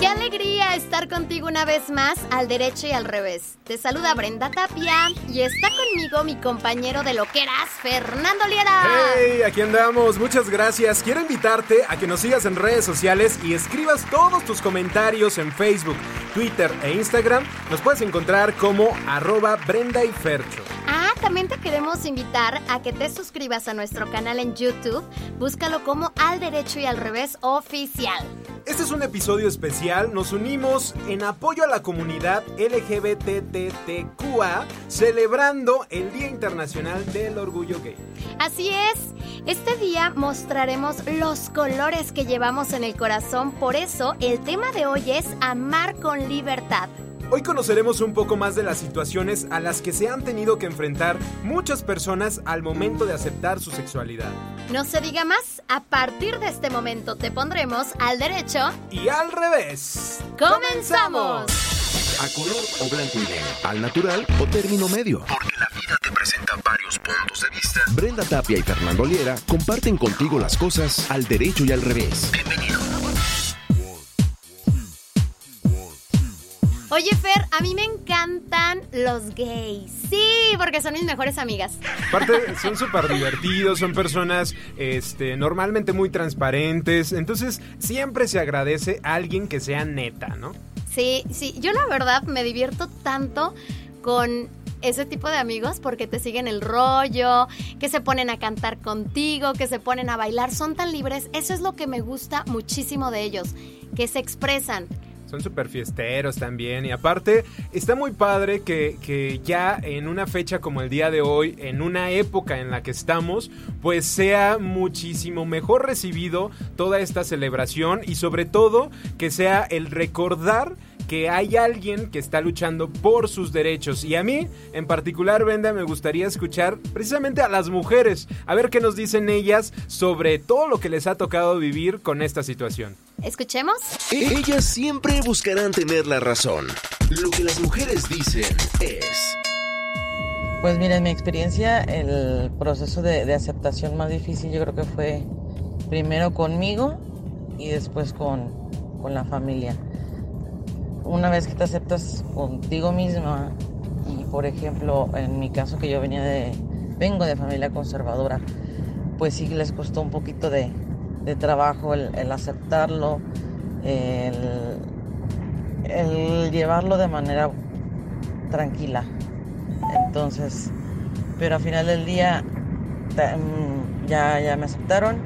Qué alegría estar contigo una vez más al derecho y al revés. Te saluda Brenda Tapia y está conmigo mi compañero de lo que eras, Fernando Liera. ¡Hey! Aquí andamos. Muchas gracias. Quiero invitarte a que nos sigas en redes sociales y escribas todos tus comentarios en Facebook, Twitter e Instagram. Nos puedes encontrar como arroba Brenda y Fercho. Ah, también te queremos invitar a que te suscribas a nuestro canal en YouTube. Búscalo como Al Derecho y al Revés Oficial. Este es un episodio especial. Nos unimos en apoyo a la comunidad LGBTTQA celebrando el Día Internacional del Orgullo Gay. Así es, este día mostraremos los colores que llevamos en el corazón, por eso el tema de hoy es amar con libertad. Hoy conoceremos un poco más de las situaciones a las que se han tenido que enfrentar muchas personas al momento de aceptar su sexualidad. No se diga más, a partir de este momento te pondremos al derecho Y al revés. ¡Comenzamos! A color o blanco y negro. Al natural o término medio. Porque la vida te presenta varios puntos de vista. Brenda Tapia y Fernando Liera comparten contigo las cosas al derecho y al revés. Bienvenido. Oye, Fer, a mí me encantan los gays. Sí, porque son mis mejores amigas. Aparte, son súper divertidos, son personas este, normalmente muy transparentes. Entonces, siempre se agradece a alguien que sea neta, ¿no? Sí, sí, yo la verdad me divierto tanto con ese tipo de amigos porque te siguen el rollo, que se ponen a cantar contigo, que se ponen a bailar, son tan libres. Eso es lo que me gusta muchísimo de ellos, que se expresan. Son súper fiesteros también. Y aparte, está muy padre que, que ya en una fecha como el día de hoy, en una época en la que estamos, pues sea muchísimo mejor recibido toda esta celebración y sobre todo que sea el recordar que hay alguien que está luchando por sus derechos. Y a mí, en particular, Brenda, me gustaría escuchar precisamente a las mujeres, a ver qué nos dicen ellas sobre todo lo que les ha tocado vivir con esta situación. ¿Escuchemos? Ellas siempre buscarán tener la razón. Lo que las mujeres dicen es... Pues mira, en mi experiencia, el proceso de, de aceptación más difícil yo creo que fue primero conmigo y después con, con la familia. Una vez que te aceptas contigo misma y por ejemplo, en mi caso que yo venía de, vengo de familia conservadora, pues sí les costó un poquito de, de trabajo el, aceptarlo, el, el llevarlo de manera tranquila. Entonces, pero al final del día ya, ya me aceptaron.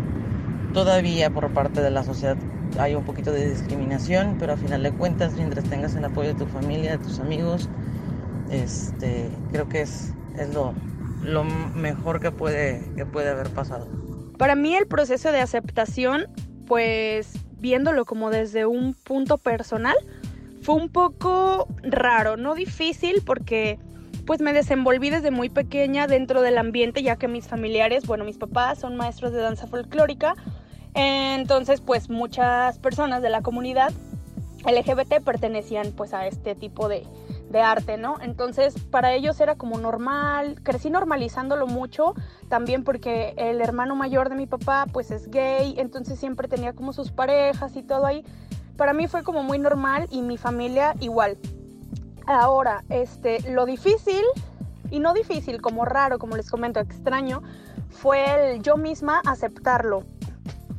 Todavía por parte de la sociedad hay un poquito de discriminación, pero al final de cuentas, mientras tengas el apoyo de tu familia, de tus amigos, este, creo que es, es lo, lo mejor que puede, que puede haber pasado. Para mí el proceso de aceptación, pues viéndolo como desde un punto personal, fue un poco raro, no difícil porque pues me desenvolví desde muy pequeña dentro del ambiente ya que mis familiares, bueno, mis papás son maestros de danza folclórica, entonces pues muchas personas de la comunidad LGBT pertenecían pues a este tipo de, arte, ¿no? Entonces para ellos era como normal, crecí normalizándolo mucho, también porque el hermano mayor de mi papá pues es gay, entonces siempre tenía como sus parejas y todo ahí. Para mí fue como muy normal y mi familia igual. Ahora, este, lo difícil y no difícil, como raro, como les comento, extraño, fue el yo misma aceptarlo.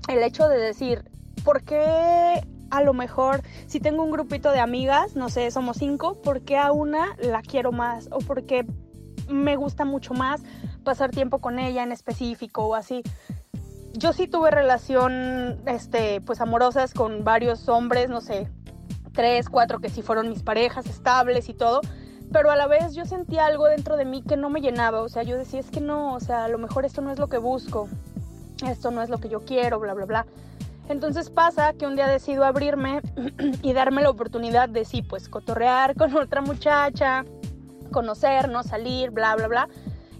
El hecho de decir, ¿por qué a lo mejor si tengo un grupito de amigas, no sé, somos cinco, ¿por qué a una la quiero más? ¿O por qué me gusta mucho más pasar tiempo con ella en específico o así? Yo sí tuve relación, este, pues amorosas con varios hombres, no sé, tres, cuatro que sí fueron mis parejas estables y todo, pero a la vez yo sentía algo dentro de mí que no me llenaba, o sea, yo decía, es que no, o sea, a lo mejor esto no es lo que busco, esto no es lo que yo quiero, bla, bla, bla. Entonces pasa que un día decido abrirme y darme la oportunidad de sí, pues cotorrear con otra muchacha, conocernos, salir, bla, bla, bla.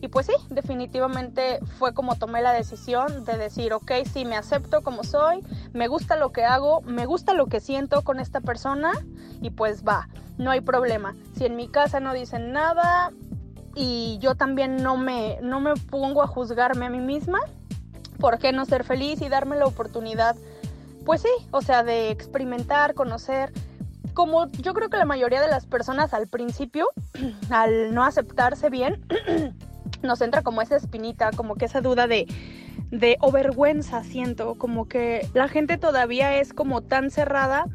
Y pues sí, definitivamente fue como tomé la decisión de decir, ok, sí, me acepto como soy, me gusta lo que hago, me gusta lo que siento con esta persona y pues va, no hay problema. Si en mi casa no dicen nada y yo también no me, no me pongo a juzgarme a mí misma, ¿por qué no ser feliz y darme la oportunidad? Pues sí, o sea, de experimentar, conocer. Como yo creo que la mayoría de las personas al principio, al no aceptarse bien, nos entra como esa espinita, como que esa duda de, de o vergüenza, siento, como que la gente todavía es como tan cerrada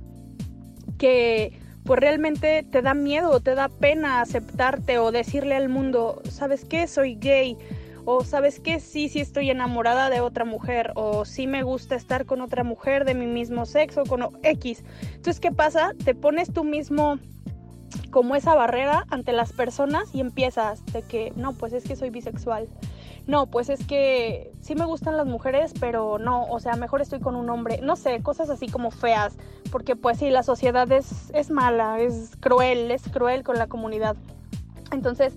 que pues realmente te da miedo, te da pena aceptarte o decirle al mundo, ¿sabes qué? Soy gay o sabes que sí, sí estoy enamorada de otra mujer, o sí me gusta estar con otra mujer de mi mismo sexo, con X. Entonces, ¿qué pasa? Te pones tú mismo como esa barrera ante las personas y empiezas de que, no, pues es que soy bisexual. No, pues es que sí me gustan las mujeres, pero no, o sea, mejor estoy con un hombre. No sé, cosas así como feas, porque pues sí, la sociedad es, es mala, es cruel, es cruel con la comunidad. Entonces,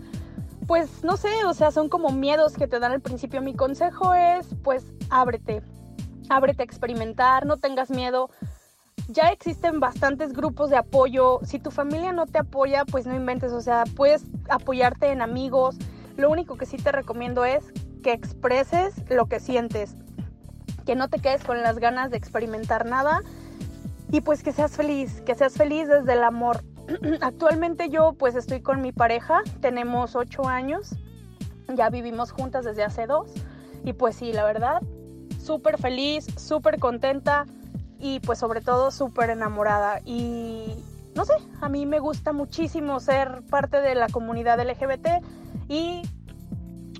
pues no sé, o sea, son como miedos que te dan al principio. Mi consejo es, pues, ábrete, ábrete a experimentar, no tengas miedo. Ya existen bastantes grupos de apoyo. Si tu familia no te apoya, pues no inventes, o sea, puedes apoyarte en amigos. Lo único que sí te recomiendo es que expreses lo que sientes, que no te quedes con las ganas de experimentar nada y pues que seas feliz, que seas feliz desde el amor. Actualmente yo pues estoy con mi pareja, tenemos ocho años, ya vivimos juntas desde hace dos y pues sí, la verdad, súper feliz, súper contenta y pues sobre todo súper enamorada y no sé, a mí me gusta muchísimo ser parte de la comunidad LGBT y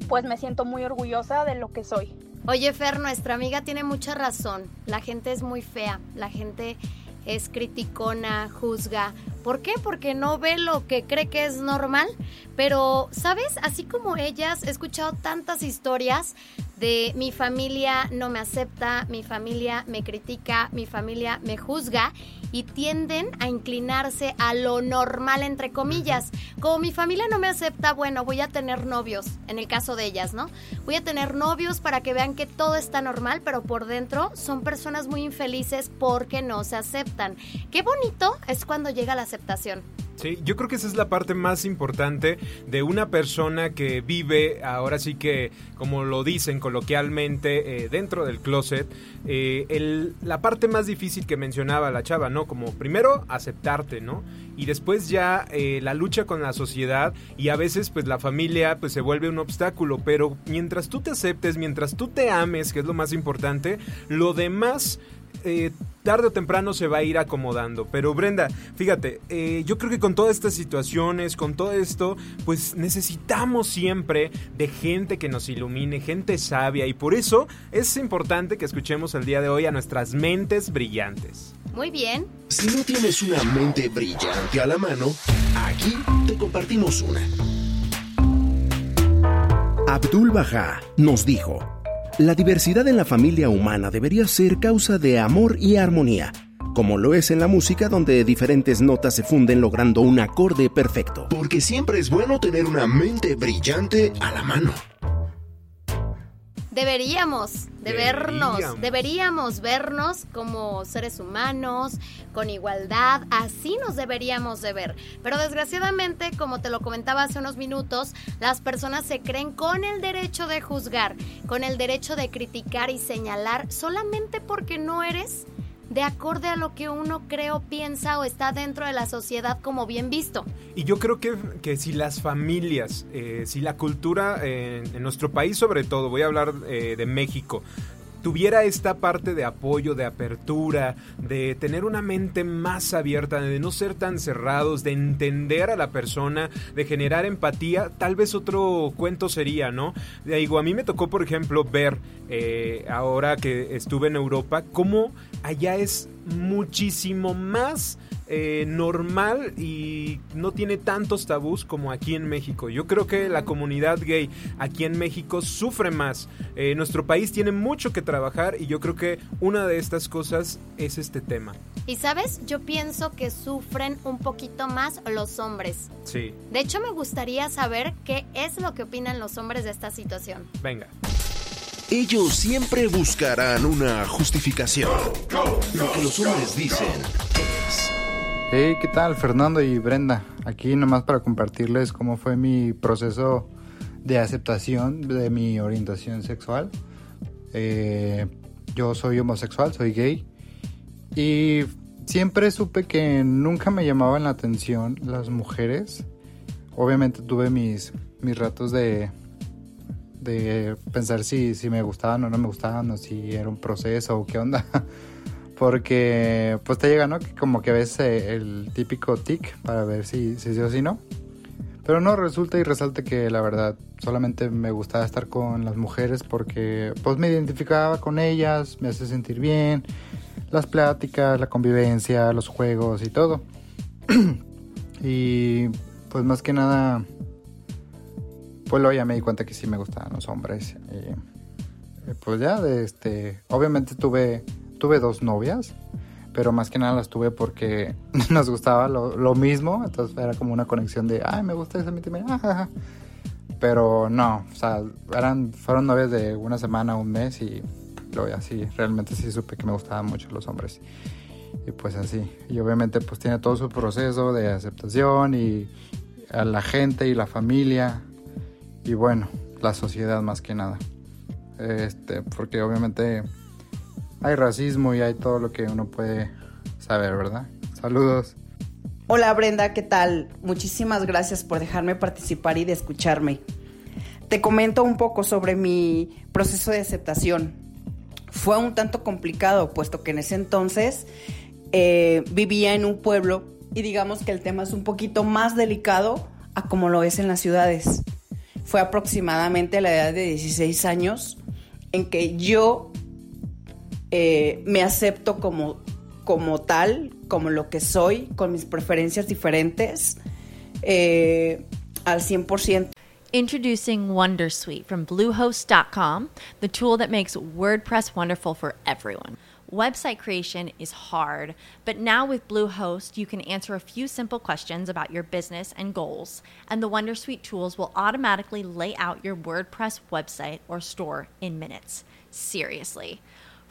pues me siento muy orgullosa de lo que soy. Oye Fer, nuestra amiga tiene mucha razón, la gente es muy fea, la gente es criticona, juzga. ¿Por qué? Porque no ve lo que cree que es normal. Pero, ¿sabes? Así como ellas, he escuchado tantas historias de mi familia no me acepta, mi familia me critica, mi familia me juzga y tienden a inclinarse a lo normal entre comillas. Como mi familia no me acepta, bueno, voy a tener novios, en el caso de ellas, ¿no? Voy a tener novios para que vean que todo está normal, pero por dentro son personas muy infelices porque no se aceptan. Qué bonito es cuando llega la Sí, yo creo que esa es la parte más importante de una persona que vive, ahora sí que, como lo dicen coloquialmente, eh, dentro del closet. Eh, la parte más difícil que mencionaba la chava, ¿no? Como primero aceptarte, ¿no? Y después ya eh, la lucha con la sociedad y a veces pues la familia pues se vuelve un obstáculo, pero mientras tú te aceptes, mientras tú te ames, que es lo más importante, lo demás eh, tarde o temprano se va a ir acomodando. Pero Brenda, fíjate, eh, yo creo que con todas estas situaciones, con todo esto, pues necesitamos siempre de gente que nos ilumine, gente sabia. Y por eso es importante que escuchemos el día de hoy a nuestras mentes brillantes. Muy bien. Si no tienes una mente brillante a la mano, aquí te compartimos una. Abdul Baha nos dijo. La diversidad en la familia humana debería ser causa de amor y armonía, como lo es en la música donde diferentes notas se funden logrando un acorde perfecto. Porque siempre es bueno tener una mente brillante a la mano. Deberíamos de vernos, deberíamos vernos como seres humanos, con igualdad, así nos deberíamos de ver. Pero desgraciadamente, como te lo comentaba hace unos minutos, las personas se creen con el derecho de juzgar, con el derecho de criticar y señalar solamente porque no eres de acorde a lo que uno cree o piensa o está dentro de la sociedad como bien visto. Y yo creo que, que si las familias, eh, si la cultura eh, en nuestro país sobre todo, voy a hablar eh, de México, tuviera esta parte de apoyo, de apertura, de tener una mente más abierta, de no ser tan cerrados, de entender a la persona, de generar empatía, tal vez otro cuento sería, ¿no? Digo, a mí me tocó, por ejemplo, ver eh, ahora que estuve en Europa, cómo allá es muchísimo más eh, normal y no tiene tantos tabús como aquí en México. Yo creo que la comunidad gay aquí en México sufre más. Eh, nuestro país tiene mucho que trabajar y yo creo que una de estas cosas es este tema. Y sabes, yo pienso que sufren un poquito más los hombres. Sí. De hecho, me gustaría saber qué es lo que opinan los hombres de esta situación. Venga. Ellos siempre buscarán una justificación. Lo que los hombres dicen es... Hey, ¿qué tal? Fernando y Brenda. Aquí nomás para compartirles cómo fue mi proceso de aceptación de mi orientación sexual. Eh, yo soy homosexual, soy gay. Y siempre supe que nunca me llamaban la atención las mujeres. Obviamente tuve mis, mis ratos de, de pensar si, si me gustaban o no me gustaban, o si era un proceso o qué onda. Porque pues te llega, ¿no? Como que ves eh, el típico tic para ver si, si o si no. Pero no, resulta y resalta que la verdad solamente me gustaba estar con las mujeres porque pues me identificaba con ellas, me hace sentir bien, las pláticas, la convivencia, los juegos y todo. y pues más que nada, pues luego ya me di cuenta que sí me gustaban los hombres. Y, pues ya, este, obviamente tuve, tuve dos novias, pero más que nada las tuve porque nos gustaba lo, lo mismo, entonces era como una conexión de, ay, me gusta esa mí también, ajaja. Pero no, o sea, eran, fueron novias de una semana, un mes y luego ya sí, realmente sí supe que me gustaban mucho los hombres. Y pues así, y obviamente pues tiene todo su proceso de aceptación y a la gente y la familia y bueno, la sociedad más que nada. Este, porque obviamente hay racismo y hay todo lo que uno puede saber, ¿verdad? Saludos. Hola Brenda, ¿qué tal? Muchísimas gracias por dejarme participar y de escucharme. Te comento un poco sobre mi proceso de aceptación. Fue un tanto complicado, puesto que en ese entonces eh, vivía en un pueblo y digamos que el tema es un poquito más delicado a como lo es en las ciudades. Fue aproximadamente la edad de 16 años en que yo eh, me acepto como, como tal, como lo que soy, con mis preferencias diferentes, eh, al 100%. Introducing Wondersuite from Bluehost.com, the tool that makes WordPress wonderful for everyone. Website creation is hard, but now with Bluehost, you can answer a few simple questions about your business and goals, and the Wondersuite tools will automatically lay out your WordPress website or store in minutes. Seriously.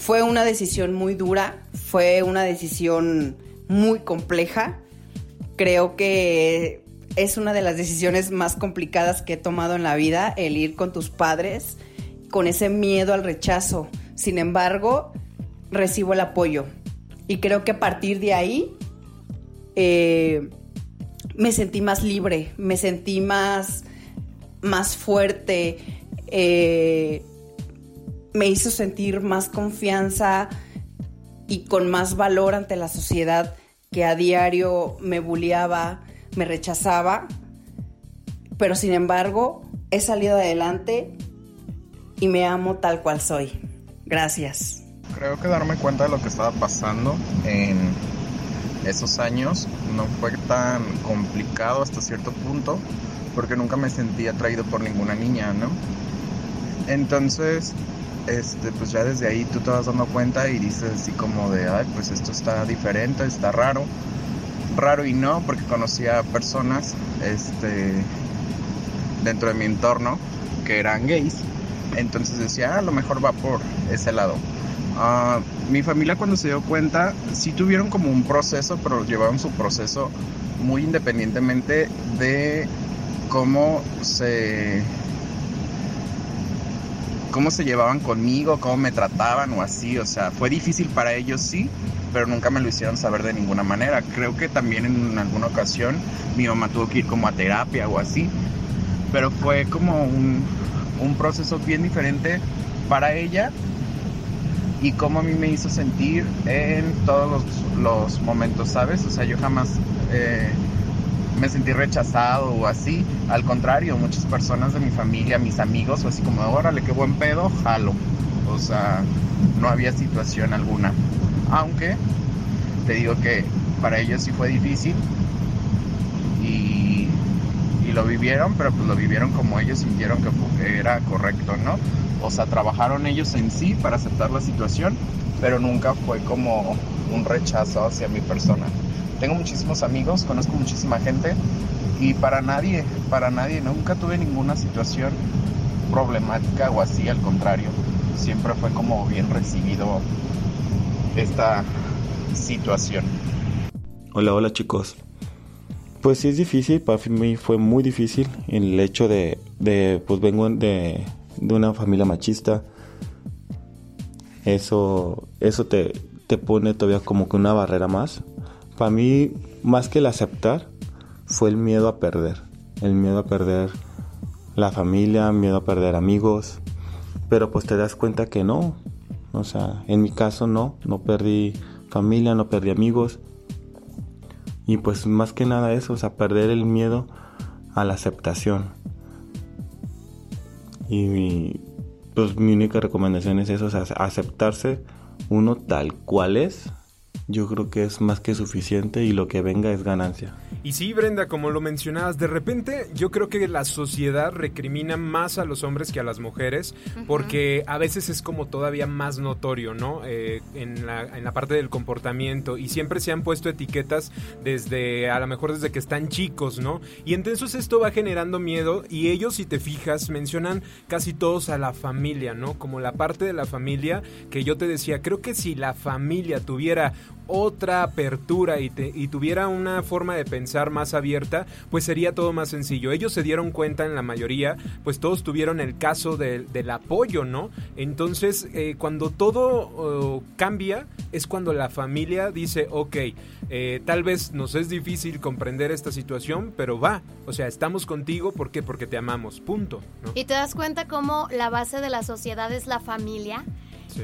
Fue una decisión muy dura, fue una decisión muy compleja. Creo que es una de las decisiones más complicadas que he tomado en la vida, el ir con tus padres con ese miedo al rechazo. Sin embargo, recibo el apoyo. Y creo que a partir de ahí eh, me sentí más libre, me sentí más, más fuerte. Eh, me hizo sentir más confianza y con más valor ante la sociedad que a diario me bulleaba, me rechazaba, pero sin embargo he salido adelante y me amo tal cual soy. Gracias. Creo que darme cuenta de lo que estaba pasando en esos años no fue tan complicado hasta cierto punto porque nunca me sentí atraído por ninguna niña, ¿no? Entonces, este, pues ya desde ahí tú te vas dando cuenta y dices así como de, ay, pues esto está diferente, está raro. Raro y no, porque conocía personas este, dentro de mi entorno que eran gays. Entonces decía, ah, a lo mejor va por ese lado. Ah, mi familia cuando se dio cuenta, sí tuvieron como un proceso, pero llevaron su proceso muy independientemente de cómo se cómo se llevaban conmigo, cómo me trataban o así, o sea, fue difícil para ellos sí, pero nunca me lo hicieron saber de ninguna manera. Creo que también en alguna ocasión mi mamá tuvo que ir como a terapia o así, pero fue como un, un proceso bien diferente para ella y cómo a mí me hizo sentir en todos los, momentos, ¿sabes? O sea, yo jamás eh, me sentí rechazado o así. Al contrario, muchas personas de mi familia, mis amigos, o así como, órale, qué buen pedo, jalo. O sea, no había situación alguna. Aunque te digo que para ellos sí fue difícil y, y lo vivieron, pero pues lo vivieron como ellos sintieron que, que era correcto, ¿no? O sea, trabajaron ellos en sí para aceptar la situación, pero nunca fue como un rechazo hacia mi persona. Tengo muchísimos amigos, conozco muchísima gente y para nadie, para nadie, nunca tuve ninguna situación problemática o así, al contrario, siempre fue como bien recibido esta situación. Hola, hola chicos. Pues sí es difícil, para mí fue muy difícil el hecho de, de pues vengo de, de una familia machista. Eso, eso te, te pone todavía como que una barrera más. Para mí, más que el aceptar, fue el miedo a perder. El miedo a perder la familia, miedo a perder amigos. Pero pues te das cuenta que no. O sea, en mi caso no. No perdí familia, no perdí amigos. Y pues más que nada eso, o sea, perder el miedo a la aceptación. Y pues mi única recomendación es eso, o sea, aceptarse uno tal cual es yo creo que es más que suficiente y lo que venga es ganancia. Y sí, Brenda, como lo mencionabas, de repente yo creo que la sociedad recrimina más a los hombres que a las mujeres, porque a veces es como todavía más notorio, ¿no? Eh, en, la, en la parte del comportamiento, y siempre se han puesto etiquetas desde, a lo mejor desde que están chicos, ¿no? Y entonces esto va generando miedo, y ellos, si te fijas, mencionan casi todos a la familia, ¿no? Como la parte de la familia que yo te decía, creo que si la familia tuviera otra apertura y, y, tuviera una forma de pensar más abierta, pues sería todo más sencillo. Ellos se dieron cuenta en la mayoría, pues todos tuvieron el caso del apoyo, ¿no? Entonces, eh, cuando todo cambia, es cuando la familia dice, ok, eh, tal vez nos es difícil comprender esta situación, pero va, o sea, estamos contigo, ¿por qué? Porque te amamos, punto. Y te das cuenta cómo la base de la sociedad es la familia.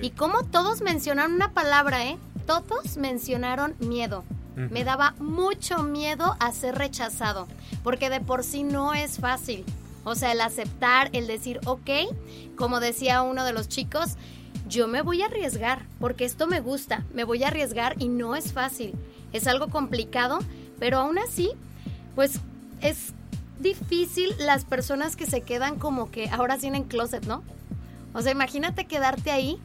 Y cómo todos mencionan una palabra, ¿eh? Todos mencionaron miedo. Me daba mucho miedo a ser rechazado, porque de por sí no es fácil. O sea, el aceptar, el decir, ok, como decía uno de los chicos, yo me voy a arriesgar, porque esto me gusta, me voy a arriesgar y no es fácil. Es algo complicado, pero aún así, pues es difícil las personas que se quedan como que ahora sí en closet, ¿no? O sea, imagínate quedarte ahí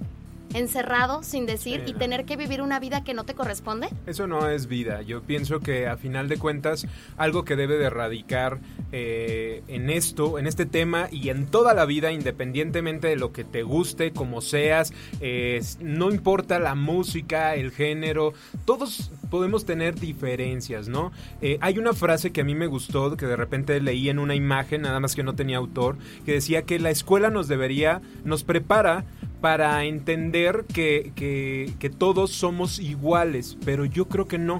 encerrado sin decir y tener que vivir una vida que no te corresponde? Eso no es vida. Yo pienso que a final de cuentas algo que debe de erradicar eh, en esto, en este tema y en toda la vida, independientemente de lo que te guste, como seas, no importa la música, el género, todos podemos tener diferencias, ¿no? Eh, hay una frase que a mí me gustó, que de repente leí en una imagen, nada más que no tenía autor, que decía que la escuela nos debería, nos prepara para entender que, que, todos somos iguales, pero yo creo que no.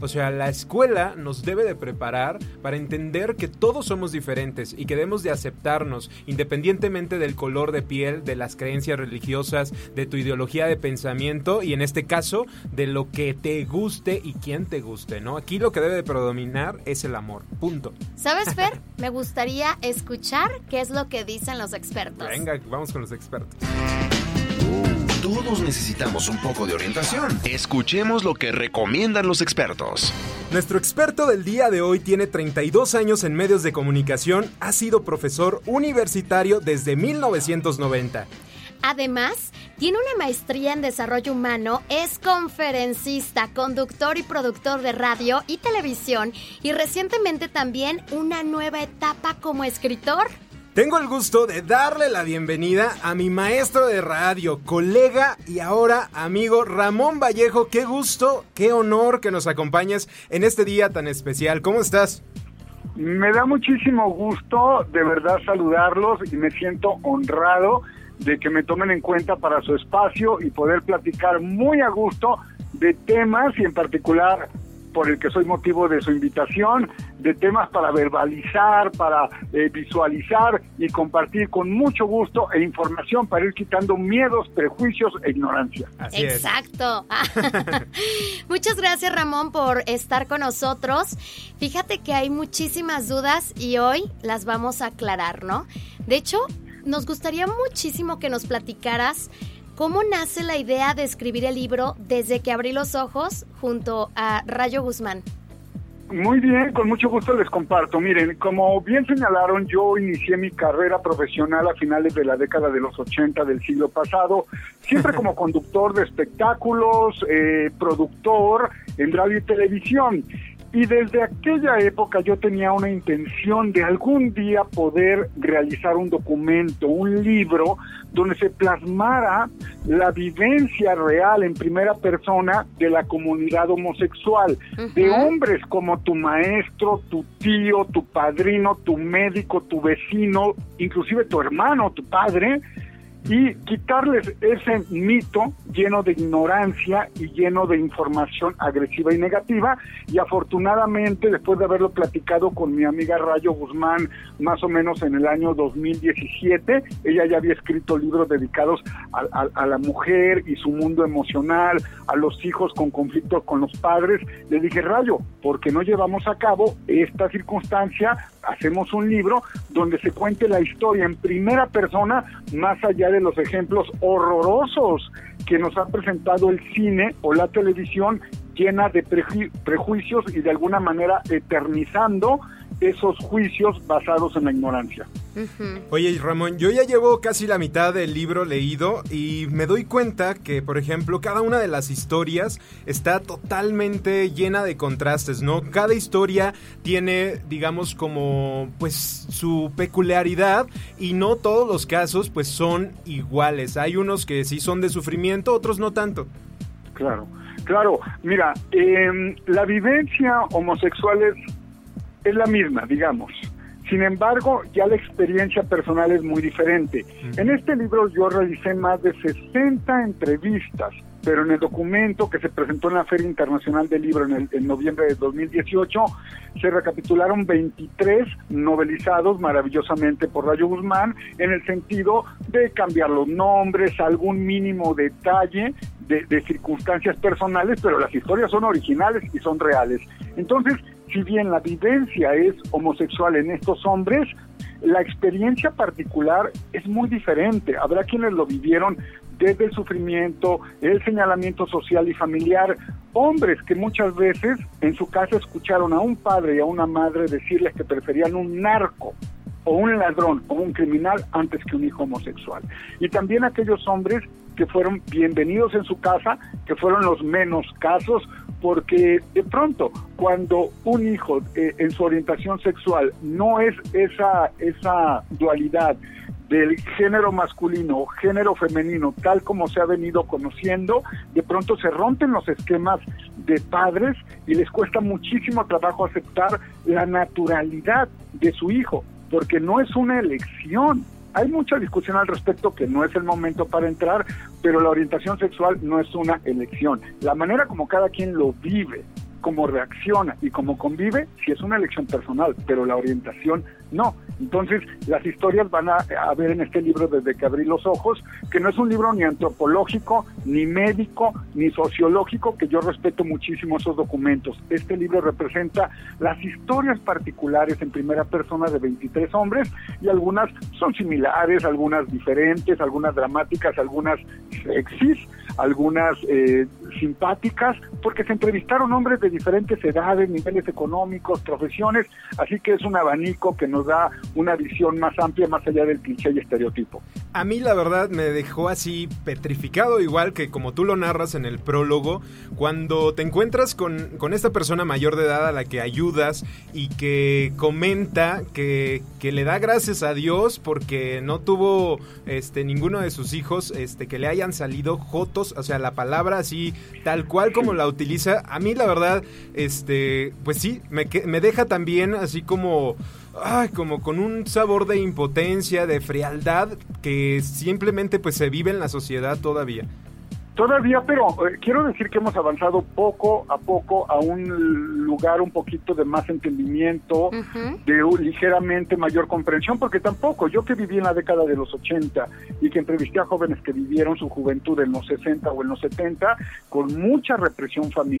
O sea, la escuela nos debe de preparar para entender que todos somos diferentes y que debemos de aceptarnos independientemente del color de piel, de las creencias religiosas, de tu ideología de pensamiento y en este caso de lo que te guste y quién te guste, ¿no? Aquí lo que debe de predominar es el amor. Punto. ¿Sabes, Fer? Me gustaría escuchar qué es lo que dicen los expertos. Venga, vamos con los expertos. Todos necesitamos un poco de orientación. Escuchemos lo que recomiendan los expertos. Nuestro experto del día de hoy tiene 32 años en medios de comunicación, ha sido profesor universitario desde 1990. Además, tiene una maestría en desarrollo humano, es conferencista, conductor y productor de radio y televisión y recientemente también una nueva etapa como escritor. Tengo el gusto de darle la bienvenida a mi maestro de radio, colega y ahora amigo Ramón Vallejo. Qué gusto, qué honor que nos acompañes en este día tan especial. ¿Cómo estás? Me da muchísimo gusto de verdad saludarlos y me siento honrado de que me tomen en cuenta para su espacio y poder platicar muy a gusto de temas y en particular por el que soy motivo de su invitación, de temas para verbalizar, para eh, visualizar y compartir con mucho gusto e información para ir quitando miedos, prejuicios e ignorancia. Exacto. Muchas gracias Ramón por estar con nosotros. Fíjate que hay muchísimas dudas y hoy las vamos a aclarar, ¿no? De hecho, nos gustaría muchísimo que nos platicaras ¿Cómo nace la idea de escribir el libro desde que abrí los ojos junto a Rayo Guzmán? Muy bien, con mucho gusto les comparto. Miren, como bien señalaron, yo inicié mi carrera profesional a finales de la década de los 80 del siglo pasado, siempre como conductor de espectáculos, eh, productor en radio y televisión. Y desde aquella época yo tenía una intención de algún día poder realizar un documento, un libro, donde se plasmara la vivencia real en primera persona de la comunidad homosexual, de hombres como tu maestro, tu tío, tu padrino, tu médico, tu vecino, inclusive tu hermano, tu padre, y quitarles ese mito lleno de ignorancia y lleno de información agresiva y negativa. Y afortunadamente, después de haberlo platicado con mi amiga Rayo Guzmán, más o menos en el año 2017, ella ya había escrito libros dedicados a, la mujer y su mundo emocional, a los hijos con conflictos con los padres. Le dije, Rayo, ¿por qué no llevamos a cabo esta circunstancia? Hacemos un libro donde se cuente la historia en primera persona, más allá de los ejemplos horrorosos que nos ha presentado el cine o la televisión llena de prejuicios y de alguna manera eternizando esos juicios basados en la ignorancia. Oye, Ramón, yo ya llevo casi la mitad del libro leído y me doy cuenta que, por ejemplo, cada una de las historias está totalmente llena de contrastes, ¿no? Cada historia tiene, digamos, como, pues, su peculiaridad y no todos los casos, pues, son iguales. Hay unos que sí son de sufrimiento, otros no tanto. Claro, claro. Mira, em, la vivencia homosexual es es la misma, digamos. Sin embargo, ya la experiencia personal es muy diferente. En este libro yo realicé más de 60 entrevistas, pero en el documento que se presentó en la Feria Internacional del Libro en, el, noviembre de 2018 se recapitularon 23 novelizados maravillosamente por Rayo Guzmán en el sentido de cambiar los nombres, algún mínimo detalle de, de circunstancias personales, pero las historias son originales y son reales. Entonces, si bien la vivencia es homosexual en estos hombres, la experiencia particular es muy diferente. Habrá quienes lo vivieron desde el sufrimiento, el señalamiento social y familiar, hombres que muchas veces en su casa escucharon a un padre y a una madre decirles que preferían un narco o un ladrón o un criminal antes que un hijo homosexual. Y también aquellos hombres que fueron bienvenidos en su casa, que fueron los menos casos, porque de pronto cuando un hijo eh, en su orientación sexual no es esa, esa dualidad del género masculino o género femenino tal como se ha venido conociendo, de pronto se rompen los esquemas de padres y les cuesta muchísimo trabajo aceptar la naturalidad de su hijo, porque no es una elección, hay mucha discusión al respecto que no es el momento para entrar, pero la orientación sexual no es una elección. La manera como cada quien lo vive cómo reacciona y cómo convive, si es una elección personal, pero la orientación no. Entonces, las historias van a, a, ver en este libro desde que abrí los ojos, que no es un libro ni antropológico, ni médico, ni sociológico, que yo respeto muchísimo esos documentos. Este libro representa las historias particulares en primera persona de 23 hombres y algunas son similares, algunas diferentes, algunas dramáticas, algunas sexys, algunas eh, simpáticas, porque se entrevistaron hombres de diferentes edades, niveles económicos, profesiones, así que es un abanico que nos da una visión más amplia, más allá del cliché y estereotipo. A mí la verdad me dejó así petrificado, igual que como tú lo narras en el prólogo, cuando te encuentras con, con esta persona mayor de edad a la que ayudas y que comenta que, que le da gracias a Dios porque no tuvo este ninguno de sus hijos este que le hayan salido jotos, o sea, la palabra así tal cual como la utiliza, a mí la verdad este pues sí, me, me deja también así como ay, como con un sabor de impotencia, de frialdad que simplemente pues se vive en la sociedad todavía. Todavía, pero eh, quiero decir que hemos avanzado poco a poco a un lugar un poquito de más entendimiento, de un, ligeramente mayor comprensión, porque tampoco, yo que viví en la década de los 80 y que entrevisté a jóvenes que vivieron su juventud en los 60 o en los 70, con mucha represión familiar.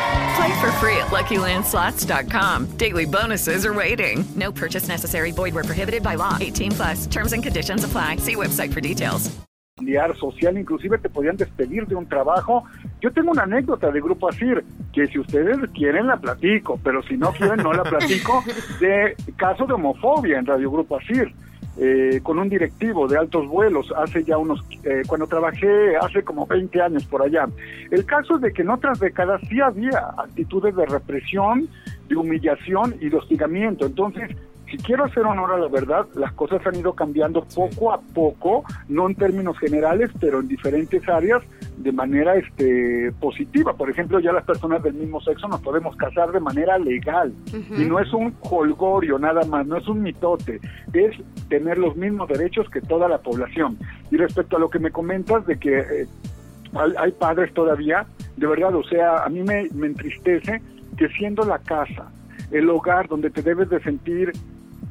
Play for free at LuckyLandSlots.com. Daily bonuses are waiting. No purchase necessary. Void where prohibited by law. 18 plus. Terms and conditions apply. See website for details. social, inclusive te podían despedir de un trabajo. Yo tengo una anécdota de Grupo Asir, que si ustedes quieren la platico, pero si no quieren no la platico, de caso de homofobia en Radio Grupo Asir. Eh, con un directivo de altos vuelos hace ya unos, eh, cuando trabajé hace como 20 años por allá. El caso es de que en otras décadas sí había actitudes de represión, de humillación y de hostigamiento. Entonces, si quiero hacer honor a la verdad, las cosas han ido cambiando poco a poco, no en términos generales, pero en diferentes áreas de manera este positiva. Por ejemplo, ya las personas del mismo sexo nos podemos casar de manera legal y no es un holgorio nada más, no es un mitote, es tener los mismos derechos que toda la población. Y respecto a lo que me comentas de que eh, hay, hay padres todavía, de verdad, o sea, a mí me, me entristece que siendo la casa, el hogar donde te debes de sentir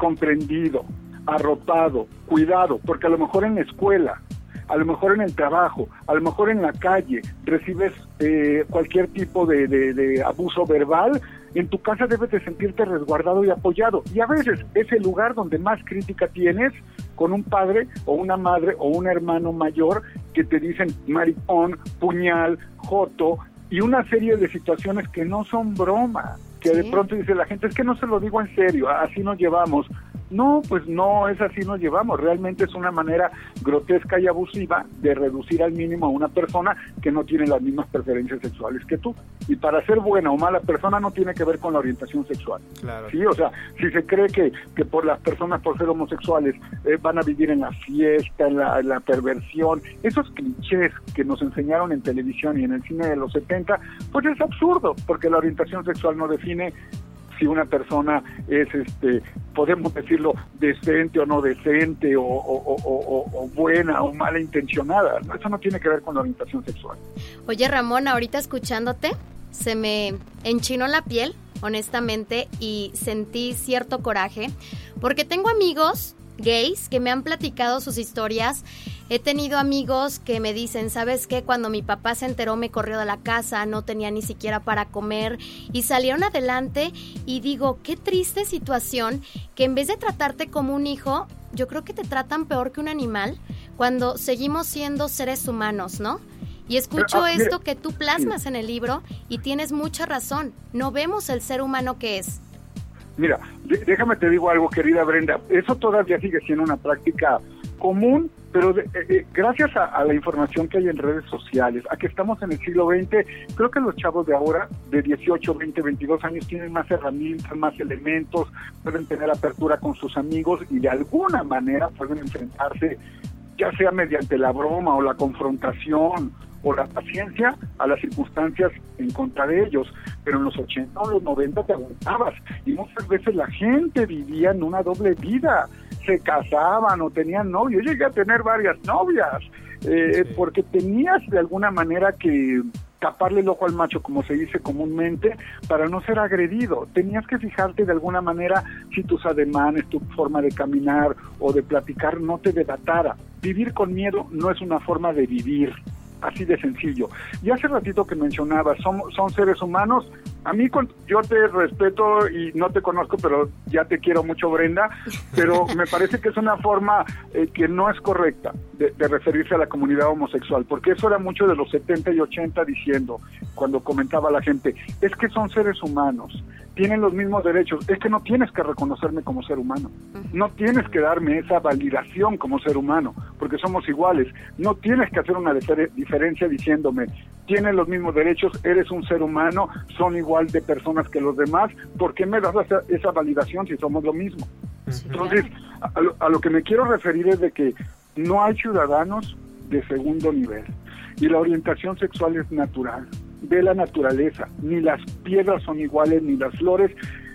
comprendido, arropado, cuidado, porque a lo mejor en la escuela, a lo mejor en el trabajo, a lo mejor en la calle recibes eh, cualquier tipo de, abuso verbal, en tu casa debes de sentirte resguardado y apoyado. Y a veces es el lugar donde más crítica tienes con un padre o una madre o un hermano mayor que te dicen maricón, puñal, joto y una serie de situaciones que no son broma que de pronto dice la gente, es que no se lo digo en serio, así nos llevamos. No, pues no es así nos llevamos. Realmente es una manera grotesca y abusiva de reducir al mínimo a una persona que no tiene las mismas preferencias sexuales que tú. Y para ser buena o mala persona no tiene que ver con la orientación sexual. Claro. Sí, o sea, si se cree que, que por las personas por ser homosexuales eh, van a vivir en la fiesta, en la, en la perversión, esos clichés que nos enseñaron en televisión y en el cine de los 70, pues es absurdo, porque la orientación sexual no define si una persona es, este, podemos decirlo, decente o no decente, o, o- buena o mala intencionada. Eso no tiene que ver con la orientación sexual. Oye, Ramón, ahorita escuchándote, se me enchinó la piel, honestamente, y sentí cierto coraje, porque tengo amigos gays que me han platicado sus historias. He tenido amigos que me dicen, ¿sabes qué? Cuando mi papá se enteró me corrió de la casa, no tenía ni siquiera para comer y salieron adelante y digo, qué triste situación que en vez de tratarte como un hijo, yo creo que te tratan peor que un animal cuando seguimos siendo seres humanos, ¿no? Y escucho ah, mire, esto que tú plasmas en el libro y tienes mucha razón. No vemos el ser humano que es. Mira, déjame te digo algo, querida Brenda. Eso todavía sigue siendo una práctica común, pero de- eh, eh, gracias a, a la información que hay en redes sociales, a que estamos en el siglo XX, creo que los chavos de ahora, de 18, 20, 22 años, tienen más herramientas, más elementos, pueden tener apertura con sus amigos y de alguna manera pueden enfrentarse, ya sea mediante la broma o la confrontación o la paciencia a las circunstancias en contra de ellos. Pero en los 80 o los 90 te aguantabas y muchas veces la gente vivía en una doble vida. Se casaban o tenían novio. Yo llegué a tener varias novias eh, porque tenías de alguna manera que taparle el ojo al macho, como se dice comúnmente, para no ser agredido. Tenías que fijarte de alguna manera si tus ademanes, tu forma de caminar o de platicar no te delatara. Vivir con miedo no es una forma de vivir, así de sencillo. Y hace ratito que mencionabas, son, son seres humanos. A mí, yo te respeto y no te conozco, pero ya te quiero mucho, Brenda, pero me parece que es una forma eh, que no es correcta de, de referirse a la comunidad homosexual, porque eso era mucho de los 70 y 80 diciendo, cuando comentaba la gente, es que son seres humanos, tienen los mismos derechos, es que no tienes que reconocerme como ser humano, no tienes que darme esa validación como ser humano, porque somos iguales, no tienes que hacer una difer- diferencia diciéndome, tienes los mismos derechos, eres un ser humano, son igual de personas que los demás, ¿por qué me das esa, esa validación si somos lo mismo? Entonces, a lo, a lo que me quiero referir es de que no hay ciudadanos de segundo nivel y la orientación sexual es natural, de la naturaleza, ni las piedras son iguales, ni las flores,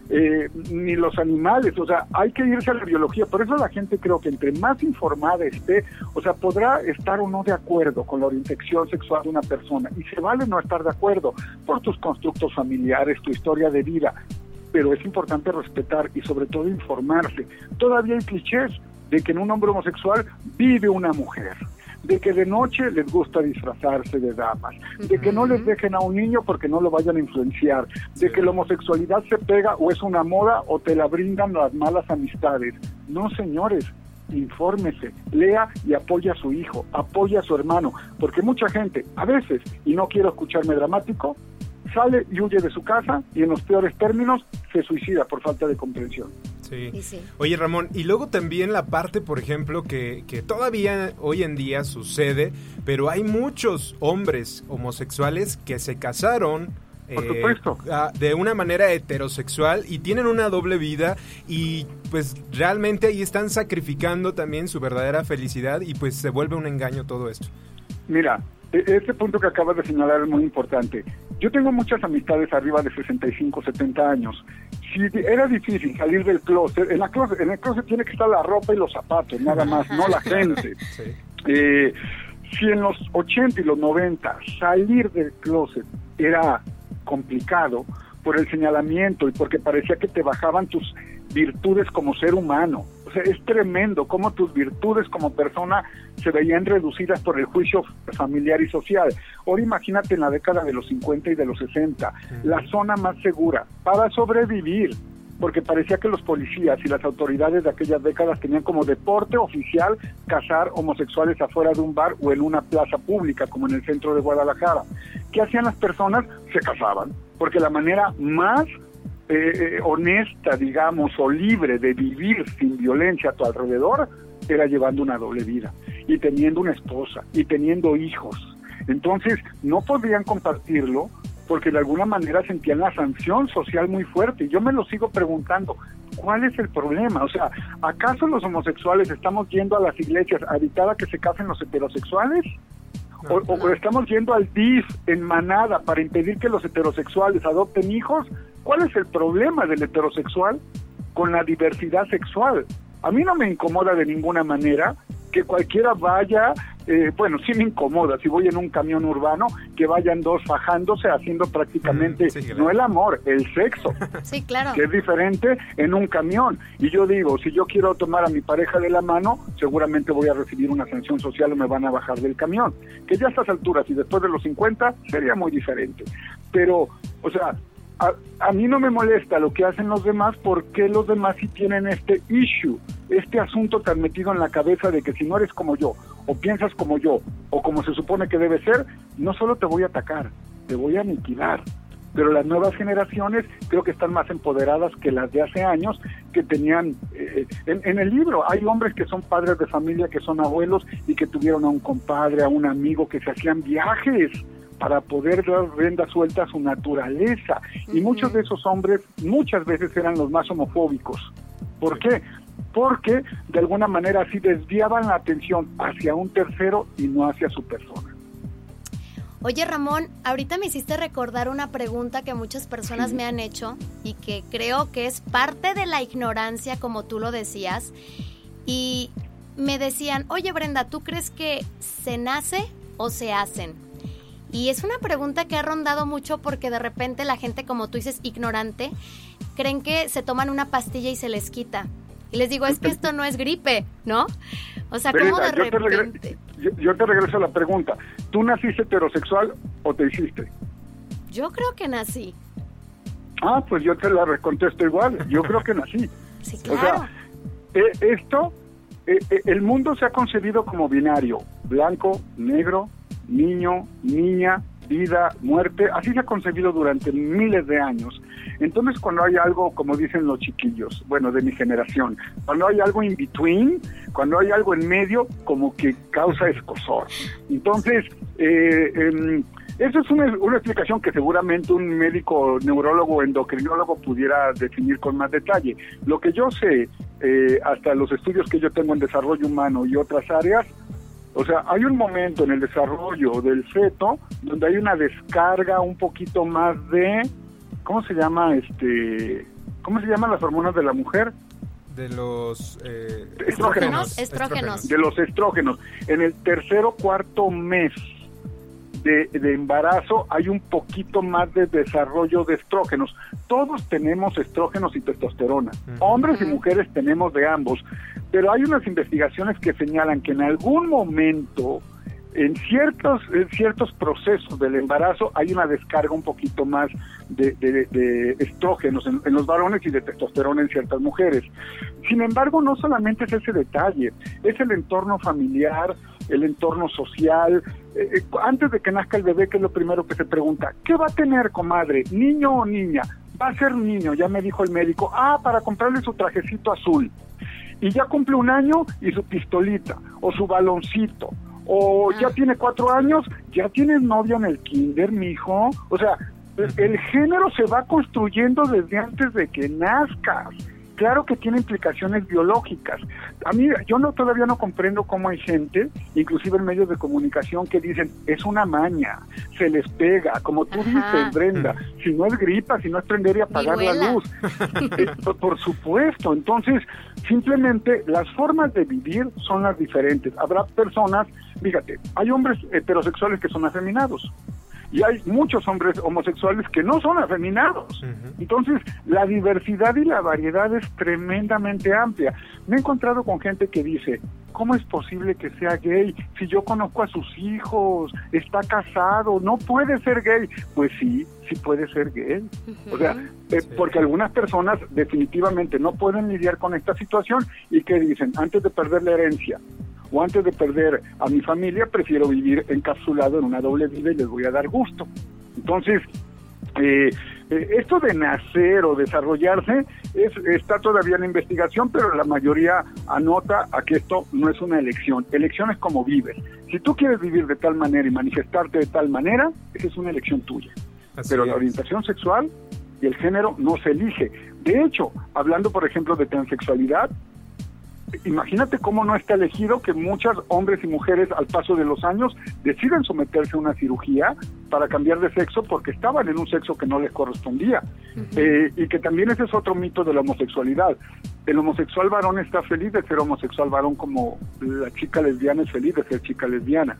eh, ni los animales, o sea, hay que irse a la biología, por eso la gente creo que entre más informada esté, o sea, podrá estar o no de acuerdo con la orientación sexual de una persona, y se vale no estar de acuerdo por tus constructos familiares, tu historia de vida, pero es importante respetar y sobre todo informarse. Todavía hay clichés de que en un hombre homosexual vive una mujer, de que de noche les gusta disfrazarse de damas, de que no les dejen a un niño porque no lo vayan a influenciar, de que la homosexualidad se pega o es una moda o te la brindan las malas amistades. No, señores, infórmese, lea y apoya a su hijo, apoya a su hermano, porque mucha gente, a veces, y no quiero escucharme dramático, sale y huye de su casa y en los peores términos se suicida por falta de comprensión. Sí. Oye Ramón, y luego también la parte, por ejemplo, que, que todavía hoy en día sucede, pero hay muchos hombres homosexuales que se casaron. Por eh, supuesto. de una manera heterosexual y tienen una doble vida y pues realmente ahí están sacrificando también su verdadera felicidad y pues se vuelve un engaño todo esto. Mira, este punto que acabas de señalar es muy importante. Yo tengo muchas amistades arriba de 65, 70 años. Si era difícil salir del closet, en, la closet, en el closet tiene que estar la ropa y los zapatos, nada más, no la gente. Eh, si en los 80 y los 90 salir del closet era complicado por el señalamiento y porque parecía que te bajaban tus virtudes como ser humano. Sea, es tremendo cómo tus virtudes como persona se veían reducidas por el juicio familiar y social. Ahora imagínate en la década de los 50 y de los 60, la zona más segura para sobrevivir, porque parecía que los policías y las autoridades de aquellas décadas tenían como deporte oficial cazar homosexuales afuera de un bar o en una plaza pública, como en el centro de Guadalajara. ¿Qué hacían las personas? Se casaban, porque la manera más eh, honesta, digamos, o libre de vivir sin violencia a tu alrededor era llevando una doble vida y teniendo una esposa y teniendo hijos. Entonces, no podían compartirlo porque de alguna manera sentían la sanción social muy fuerte. Y yo me lo sigo preguntando, ¿cuál es el problema? O sea, ¿acaso los homosexuales estamos yendo a las iglesias a evitar a que se casen los heterosexuales? O, o estamos yendo al DIF en manada para impedir que los heterosexuales adopten hijos? ¿Cuál es el problema del heterosexual con la diversidad sexual? A mí no me incomoda de ninguna manera que cualquiera vaya, eh, bueno, sí me incomoda si voy en un camión urbano, que vayan dos fajándose, haciendo prácticamente, no el amor, el sexo. Sí, claro. Que es diferente en un camión. Y yo digo, si yo quiero tomar a mi pareja de la mano, seguramente voy a recibir una sanción social o me van a bajar del camión. Que ya a estas alturas y después de los 50 sería muy diferente. Pero, o sea, a, a, mí no me molesta lo que hacen los demás porque los demás sí tienen este issue, este asunto tan metido en la cabeza de que si no eres como yo, o piensas como yo, o como se supone que debe ser, no solo te voy a atacar, te voy a aniquilar. Pero las nuevas generaciones creo que están más empoderadas que las de hace años, que tenían, eh, en, en, el libro hay hombres que son padres de familia, que son abuelos y que tuvieron a un compadre, a un amigo, que se hacían viajes para poder dar rienda suelta a su naturaleza. Y muchos de esos hombres muchas veces eran los más homofóbicos. ¿Por qué? Porque de alguna manera así desviaban la atención hacia un tercero y no hacia su persona. Oye Ramón, ahorita me hiciste recordar una pregunta que muchas personas me han hecho y que creo que es parte de la ignorancia, como tú lo decías. Y me decían, oye Brenda, ¿tú crees que se nace o se hacen? Y es una pregunta que ha rondado mucho porque de repente la gente, como tú dices, ignorante, creen que se toman una pastilla y se les quita. Y les digo, es que esto no es gripe, ¿no? O sea, ¿cómo de yo repente? Te yo, yo, te regreso a la pregunta. ¿Tú naciste heterosexual o te hiciste? Yo creo que nací. Ah, pues yo te la contesto igual. Yo creo que nací. Sí, claro. O sea, eh, esto, eh, eh, el mundo se ha concebido como binario, blanco, negro, niño, niña, vida, muerte, así se ha concebido durante miles de años. Entonces cuando hay algo, como dicen los chiquillos, bueno, de mi generación, cuando hay algo in between, cuando hay algo en medio, como que causa escosor. Entonces, eh, eh, eso es una, explicación que seguramente un médico neurólogo endocrinólogo pudiera definir con más detalle. Lo que yo sé, eh, hasta los estudios que yo tengo en desarrollo humano y otras áreas, o sea, hay un momento en el desarrollo del feto donde hay una descarga un poquito más de, ¿cómo se llama? Este, ¿cómo se llaman las hormonas de la mujer? De los eh, estrógenos. estrógenos. De los estrógenos. En el tercer o cuarto mes de, de, embarazo hay un poquito más de desarrollo de estrógenos. Todos tenemos estrógenos y testosterona. Uh -huh. Hombres y mujeres tenemos de ambos. Pero hay unas investigaciones que señalan que en algún momento, en ciertos, en ciertos procesos del embarazo, hay una descarga un poquito más de, de, de estrógenos en, en, los varones y de testosterona en ciertas mujeres. Sin embargo, no solamente es ese detalle, es el entorno familiar, el entorno social. Eh, antes de que nazca el bebé, que es lo primero que se pregunta, ¿qué va a tener, comadre? ¿Niño o niña? Va a ser niño, ya me dijo el médico. Ah, para comprarle su trajecito azul y ya cumple un año y su pistolita o su baloncito o ah. ya tiene cuatro años, ya tienes novia en el kinder, mijo. O sea, el, el género se va construyendo desde antes de que nazcas. Claro que tiene implicaciones biológicas. A mí, yo no todavía no comprendo cómo hay gente, inclusive en medios de comunicación, que dicen es una maña, se les pega, como tú Ajá. dices, Brenda. Si no es gripa, si no es prender y apagar la luz. eh, por supuesto. Entonces, simplemente las formas de vivir son las diferentes. Habrá personas, fíjate, hay hombres heterosexuales que son afeminados y hay muchos hombres homosexuales que no son afeminados. Uh -huh. Entonces, la diversidad y la variedad es tremendamente amplia. Me he encontrado con gente que dice, ¿cómo es posible que sea gay? Si yo conozco a sus hijos, está casado, no puede ser gay. Pues sí, sí puede ser gay. Uh -huh. O sea, eh, sí. porque algunas personas definitivamente no pueden lidiar con esta situación y que dicen, antes de perder la herencia, o antes de perder a mi familia, prefiero vivir encapsulado en una doble vida y les voy a dar gusto. Entonces, eh, eh, esto de nacer o desarrollarse es, está todavía en investigación, pero la mayoría anota a que esto no es una elección. Elección es como vives. Si tú quieres vivir de tal manera y manifestarte de tal manera, esa es una elección tuya. Así pero es. la orientación sexual y el género no se elige. De hecho, hablando por ejemplo de transexualidad, imagínate cómo no está elegido que muchos hombres y mujeres al paso de los años deciden someterse a una cirugía para cambiar de sexo porque estaban en un sexo que no les correspondía. Eh, y que también ese es otro mito de la homosexualidad. El homosexual varón está feliz de ser homosexual varón como la chica lesbiana es feliz de ser chica lesbiana.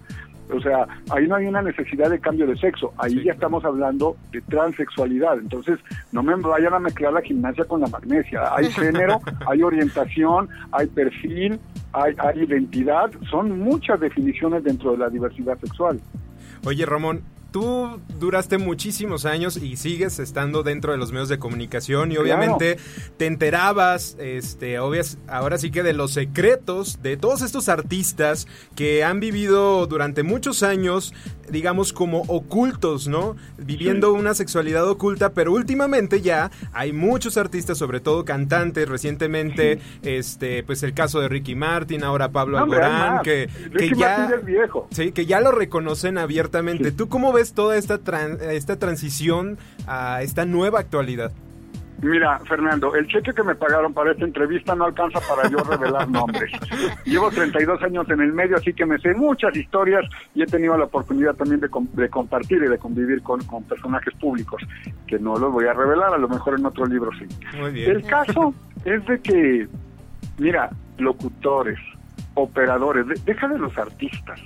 O sea, ahí no hay una necesidad de cambio de sexo, ahí ya estamos hablando de transexualidad. Entonces, no me vayan a mezclar la gimnasia con la magnesia. Hay género, hay orientación, hay perfil, hay, hay identidad, son muchas definiciones dentro de la diversidad sexual. Oye, Ramón, tú duraste muchísimos años y sigues estando dentro de los medios de comunicación y obviamente te enterabas, este, obvias, ahora sí que de los secretos de todos estos artistas que han vivido durante muchos años, digamos como ocultos, ¿no? Viviendo una sexualidad oculta, pero últimamente ya hay muchos artistas, sobre todo cantantes, recientemente, este, pues el caso de Ricky Martin, ahora Pablo No, Alborán, que, que ya es viejo. Sí, que ya lo reconocen abiertamente. ¿Tú cómo ves toda esta, tran- esta transición a esta nueva actualidad? Mira, Fernando, el cheque que me pagaron para esta entrevista no alcanza para yo revelar nombres. Llevo 32 años en el medio, así que me sé muchas historias y he tenido la oportunidad también de, de compartir y de convivir con, con personajes públicos, que no los voy a revelar, a lo mejor en otro libro sí. Muy bien. El caso es de que, mira, locutores, operadores, de- deja de los artistas,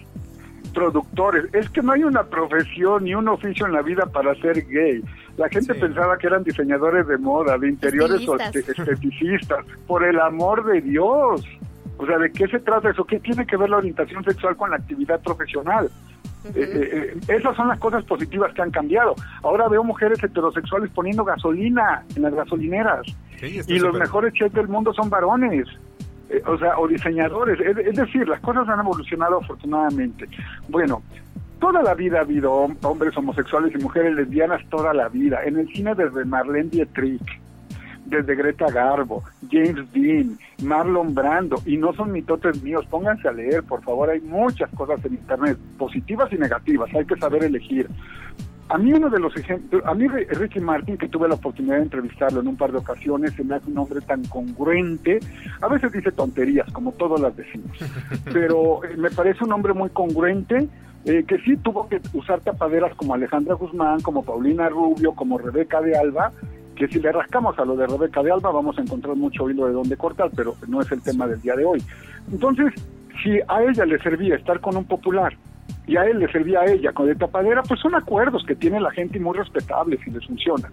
productores, es que no hay una profesión ni un oficio en la vida para ser gay. La gente pensaba que eran diseñadores de moda, de interiores o Estilistas. este- esteticistas, por el amor de Dios. O sea, ¿de qué se trata eso? ¿Qué tiene que ver la orientación sexual con la actividad profesional? Eh, eh, eh, esas son las cosas positivas que han cambiado. Ahora veo mujeres heterosexuales poniendo gasolina en las gasolineras. y los mejores chefs del mundo son varones. Eh, o sea, o diseñadores. Es, decir, las cosas han evolucionado afortunadamente. Bueno, toda la vida ha habido hom- hombres homosexuales y mujeres lesbianas, toda la vida. En el cine desde Marlene Dietrich, desde Greta Garbo, James Dean, Marlon Brando, y no son mitotes míos, pónganse a leer, por favor, hay muchas cosas en Internet, positivas y negativas, hay que saber elegir. A mí uno de los ejemplos, a mí Ri- Ricky Martin, que tuve la oportunidad de entrevistarlo en un par de ocasiones, se me hace un hombre tan congruente, a veces dice tonterías, como todas las decimos, pero eh, me parece un hombre muy congruente, eh, que sí tuvo que usar tapaderas como Alejandra Guzmán, como Paulina Rubio, como Rebeca de Alba, que si le rascamos a lo de Rebeca de Alba vamos a encontrar mucho hilo de dónde cortar, pero no es el tema del día de hoy. Entonces, si a ella le servía estar con un popular y a él le servía a ella con de tapadera, pues son acuerdos que tiene la gente y muy respetables y les funciona.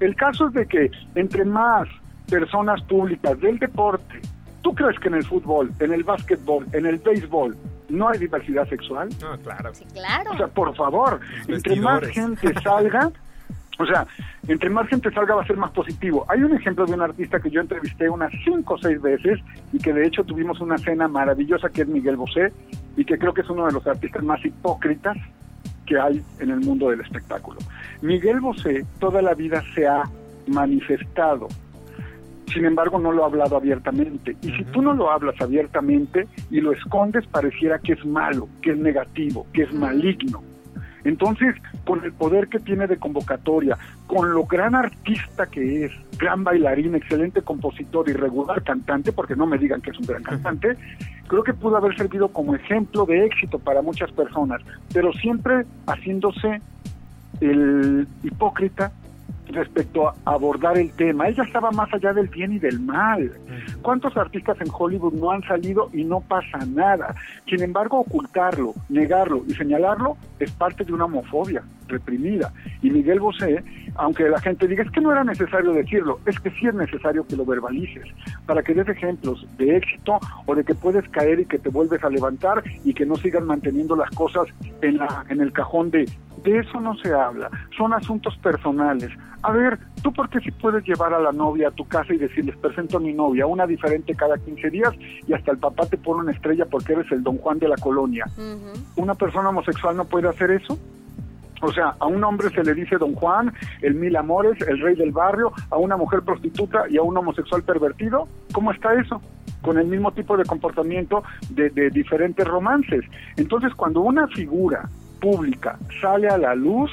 El caso es de que entre más personas públicas del deporte, ¿tú crees que en el fútbol, en el básquetbol, en el béisbol, no hay diversidad sexual? No, claro. Claro. O sea, por favor, entre más gente salga, o sea, entre más gente salga va a ser más positivo. Hay un ejemplo de un artista que yo entrevisté unas cinco o seis veces y que de hecho tuvimos una cena maravillosa que es Miguel Bosé y que creo que es uno de los artistas más hipócritas que hay en el mundo del espectáculo. Miguel Bosé toda la vida se ha manifestado sin embargo no lo ha hablado abiertamente. Y si tú no lo hablas abiertamente y lo escondes, pareciera que es malo, que es negativo, que es maligno. Entonces, con el poder que tiene de convocatoria, con lo gran artista que es, gran bailarín, excelente compositor y regular cantante, porque no me digan que es un gran cantante, creo que pudo haber servido como ejemplo de éxito para muchas personas, pero siempre haciéndose el hipócrita respecto a abordar el tema. Ella estaba más allá del bien y del mal. ¿Cuántos artistas en Hollywood no han salido y no pasa nada? Sin embargo, ocultarlo, negarlo y señalarlo es parte de una homofobia reprimida. Y Miguel Bosé, aunque la gente diga es que no era necesario decirlo, es que sí es necesario que lo verbalices para que des ejemplos de éxito o de que puedes caer y que te vuelves a levantar y que no sigan manteniendo las cosas en la en el cajón de de eso no se habla, son asuntos personales. A ver, ¿tú por qué si puedes llevar a la novia a tu casa y decirles, presento a mi novia, una diferente cada 15 días y hasta el papá te pone una estrella porque eres el don Juan de la colonia? ¿Una persona homosexual no puede hacer eso? O sea, a un hombre se le dice don Juan, el mil amores, el rey del barrio, a una mujer prostituta y a un homosexual pervertido. ¿Cómo está eso? Con el mismo tipo de comportamiento de, de diferentes romances. Entonces, cuando una figura pública sale a la luz,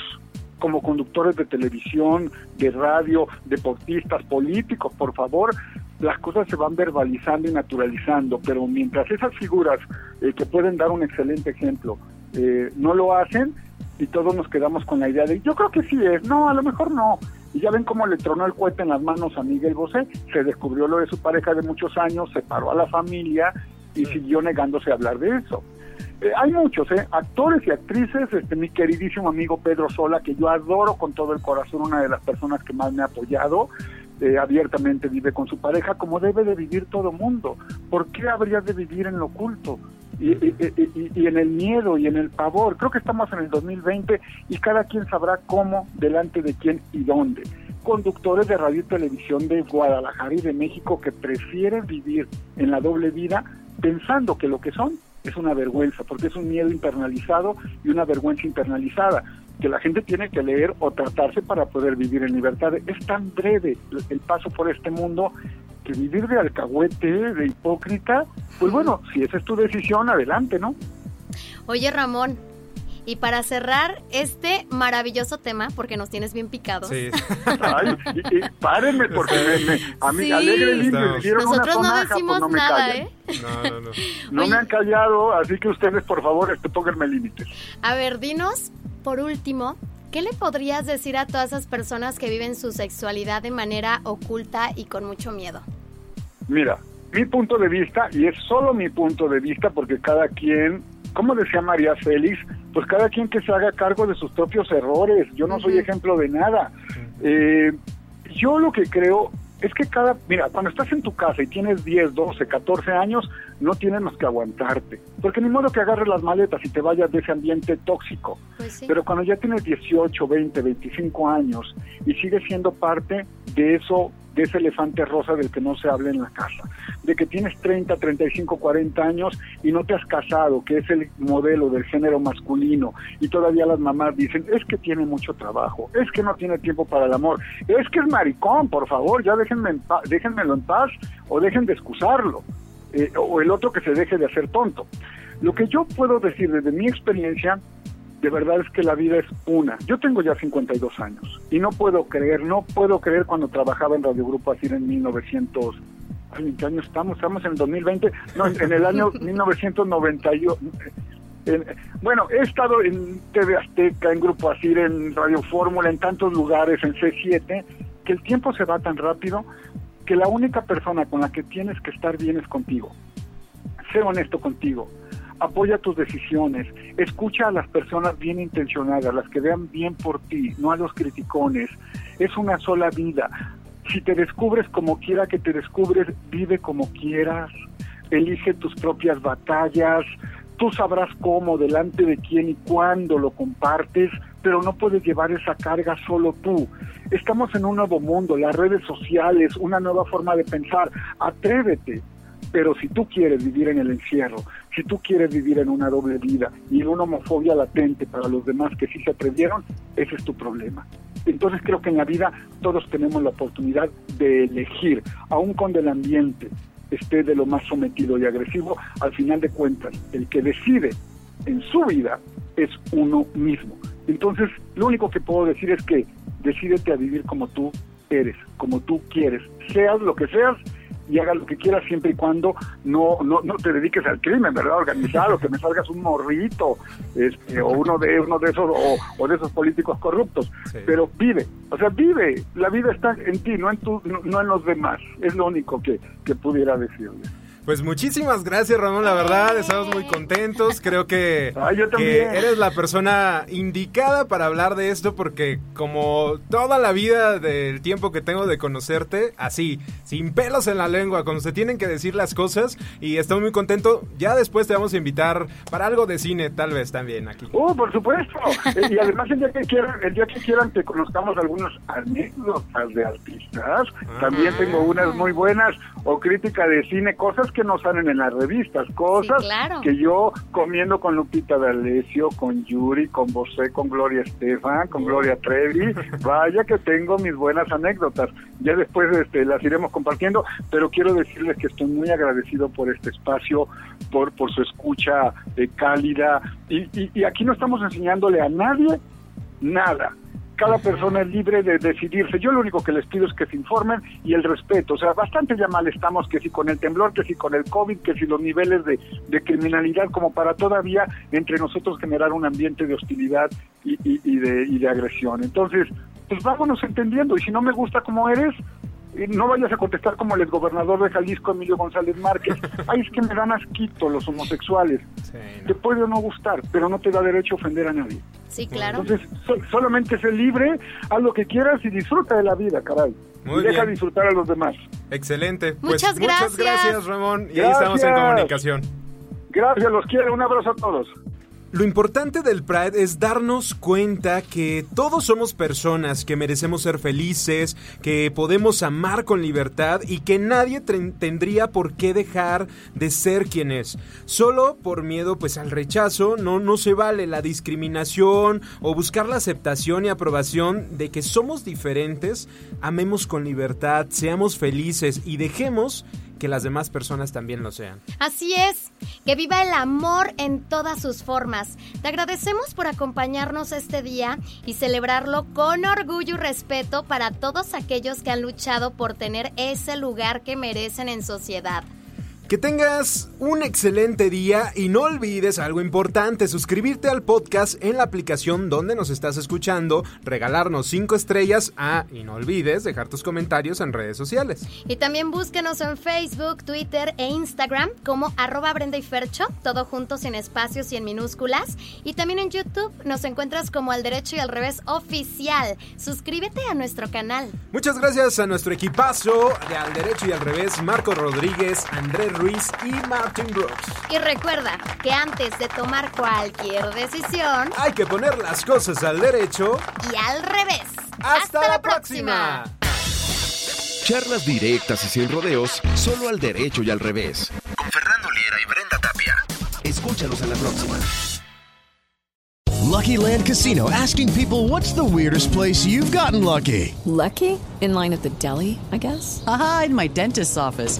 como conductores de televisión, de radio, deportistas, políticos, por favor, las cosas se van verbalizando y naturalizando, pero mientras esas figuras eh, que pueden dar un excelente ejemplo eh, no lo hacen, y todos nos quedamos con la idea de, yo creo que sí es, no, a lo mejor no. Y ya ven cómo le tronó el cohete en las manos a Miguel Bosé, se descubrió lo de su pareja de muchos años, separó a la familia y siguió negándose a hablar de eso. Eh, hay muchos, ¿eh? actores y actrices, este, mi queridísimo amigo Pedro Sola, que yo adoro con todo el corazón, una de las personas que más me ha apoyado, eh, abiertamente vive con su pareja, como debe de vivir todo mundo. ¿Por qué habría de vivir en lo oculto? Y, y- y- y en el miedo y en el pavor. Creo que estamos en el 2020 y cada quien sabrá cómo, delante de quién y dónde. Conductores de radio y televisión de Guadalajara y de México que prefieren vivir en la doble vida pensando que lo que son es una vergüenza, porque es un miedo internalizado y una vergüenza internalizada que la gente tiene que leer o tratarse para poder vivir en libertad. Es tan breve el- paso por este mundo que vivir de alcahuete, de hipócrita, pues bueno, si esa es tu decisión, adelante, ¿no? Oye, Ramón, y para cerrar este maravilloso tema, porque nos tienes bien picados. Sí. Ay, y, y párenme, porque me, me- a mí Sí. alegre me dieron Nosotros una no decimos pues no me nada. ¿eh? No, no, no. No Oye. me han callado, así que ustedes, por favor, este, pónganme límites. A ver, dinos, por último, ¿qué le podrías decir a todas esas personas que viven su sexualidad de manera oculta y con mucho miedo? Mira, mi punto de vista, y es solo mi punto de vista, porque cada quien, como decía María Félix, pues cada quien que se haga cargo de sus propios errores. Yo no soy ejemplo de nada. Eh, yo lo que creo es que cada, mira, cuando estás en tu casa y tienes 10, 12, 14 años, no tienes más que aguantarte. Porque ni modo que agarres las maletas y te vayas de ese ambiente tóxico. Pero cuando ya tienes 18, 20, 25 años y sigues siendo parte de eso, de ese elefante rosa del que no se habla en la casa, de que tienes 30, 35, 40 años y no te has casado, que es el modelo del género masculino, y todavía las mamás dicen, es que tiene mucho trabajo, es que no tiene tiempo para el amor, es que es maricón, por favor, ya déjenme en déjenmelo en paz o dejen de excusarlo, eh, o el otro que se deje de hacer tonto. Lo que yo puedo decir desde mi experiencia de verdad es que la vida es una. Yo tengo ya 52 años y no puedo creer, no puedo creer cuando trabajaba en Radio Grupo así en 1900. Ay, ¿En qué año estamos? Estamos en el 2020. No, en, el año 1991. En- bueno, he estado en TV Azteca, en Grupo Asir, en Radio Fórmula, en tantos lugares, en C7, que el tiempo se va tan rápido que la única persona con la que tienes que estar bien es contigo. Sé honesto contigo. Apoya tus decisiones. Escucha a las personas bien intencionadas, las que vean bien por ti, no a los criticones. Es una sola vida. Si te descubres como quiera que te descubres, vive como quieras. Elige tus propias batallas. Tú sabrás cómo, delante de quién y cuándo lo compartes, pero no puedes llevar esa carga solo tú. Estamos en un nuevo mundo, las redes sociales, una nueva forma de pensar. Atrévete. Pero si tú quieres vivir en el encierro, si tú quieres vivir en una doble vida y en una homofobia latente para los demás que sí se atrevieron, ese es tu problema. Entonces creo que en la vida todos tenemos la oportunidad de elegir, aun cuando el ambiente esté de lo más sometido y agresivo, al final de cuentas, el que decide en su vida es uno mismo. Entonces, lo único que puedo decir es que decídete a vivir como tú eres, como tú quieres, seas lo que seas y hagas lo que quieras siempre y cuando no, no, no te dediques al crimen, ¿verdad? Organizado, que me salgas un morrito, este, o uno de uno de esos, o, o de esos políticos corruptos. Pero vive, o sea, vive. La vida está en ti, no en tu, no, no en los demás. Es lo único que, que pudiera decirles. Pues muchísimas gracias, Ramón. La verdad, estamos muy contentos. Creo que, yo que eres la persona indicada para hablar de esto, porque como toda la vida del tiempo que tengo de conocerte, así, sin pelos en la lengua, cuando se tienen que decir las cosas, y estoy muy contento. Ya después te vamos a invitar para algo de cine, tal vez también aquí. Oh, por supuesto. Eh, y además el día que quieran, el día que quieran que conozcamos algunos anécdotas de artistas. También tengo unas muy buenas o crítica de cine, cosas que no salen en las revistas, cosas Sí, claro. que yo comiendo con Lupita D'Alessio, con Yuri, con Bosé, con Gloria Estefan, con Gloria Trevi, vaya que tengo mis buenas anécdotas. Ya después este, las iremos compartiendo, pero quiero decirles que estoy muy agradecido por este espacio, por, por su escucha eh, cálida. Y, y, y aquí no estamos enseñándole a nadie nada. Cada persona es libre de decidirse. Yo lo único que les pido es que se informen y el respeto. O sea, bastante ya mal estamos que si con el temblor, que si con el COVID, que si los niveles de, de criminalidad, como para todavía entre nosotros generar un ambiente de hostilidad y, de, y de agresión. Entonces, pues vámonos entendiendo. Y si no me gusta como eres, no vayas a contestar como el exgobernador de Jalisco, Emilio González Márquez. Ay, es que me dan asquito los homosexuales. Te puede o no gustar, pero no te da derecho a ofender a nadie. Sí, claro. Entonces, so- solamente sé libre, haz lo que quieras y disfruta de la vida, caray. Muy y deja bien. disfrutar a los demás. Excelente. Pues Muchas muchas gracias. gracias, Ramón. Y ahí estamos en Gracias. comunicación. Gracias, los quiero. Un abrazo a todos. Lo importante del Pride es darnos cuenta que todos somos personas, que merecemos ser felices, que podemos amar con libertad y que nadie tendría por qué dejar de ser quien es. Solo por miedo pues al rechazo no, no se vale la discriminación o buscar la aceptación y aprobación de que somos diferentes, amemos con libertad, seamos felices y dejemos que las demás personas también lo sean. Así es, que viva el amor en todas sus formas. Te agradecemos por acompañarnos este día y celebrarlo con orgullo y respeto para todos aquellos que han luchado por tener ese lugar que merecen en sociedad. Que tengas un excelente día y no olvides algo importante, suscribirte al podcast en la aplicación donde nos estás escuchando, regalarnos 5 estrellas ah, y no olvides dejar tus comentarios en redes sociales. Y también búsquenos en Facebook, Twitter e Instagram como arroba Brenda y Fercho, todo junto sin espacios y en minúsculas. Y también en YouTube nos encuentras como al derecho y al revés oficial. Suscríbete a nuestro canal. Muchas gracias a nuestro equipazo de Al Derecho y Al Revés, Marco Rodríguez, Andrés Ruiz y Martin Brooks. Y recuerda que antes de tomar cualquier decisión, Hay que poner las cosas al derecho. y al revés. ¡Hasta, la próxima! Charlas directas y sin rodeos, solo al derecho y al revés. Con Fernando Liera y Brenda Tapia. Escúchalos en la próxima. Lucky Land Casino asking people what's the weirdest place you've gotten lucky? Lucky? In line at the deli, I guess? Aha, in my dentist's office.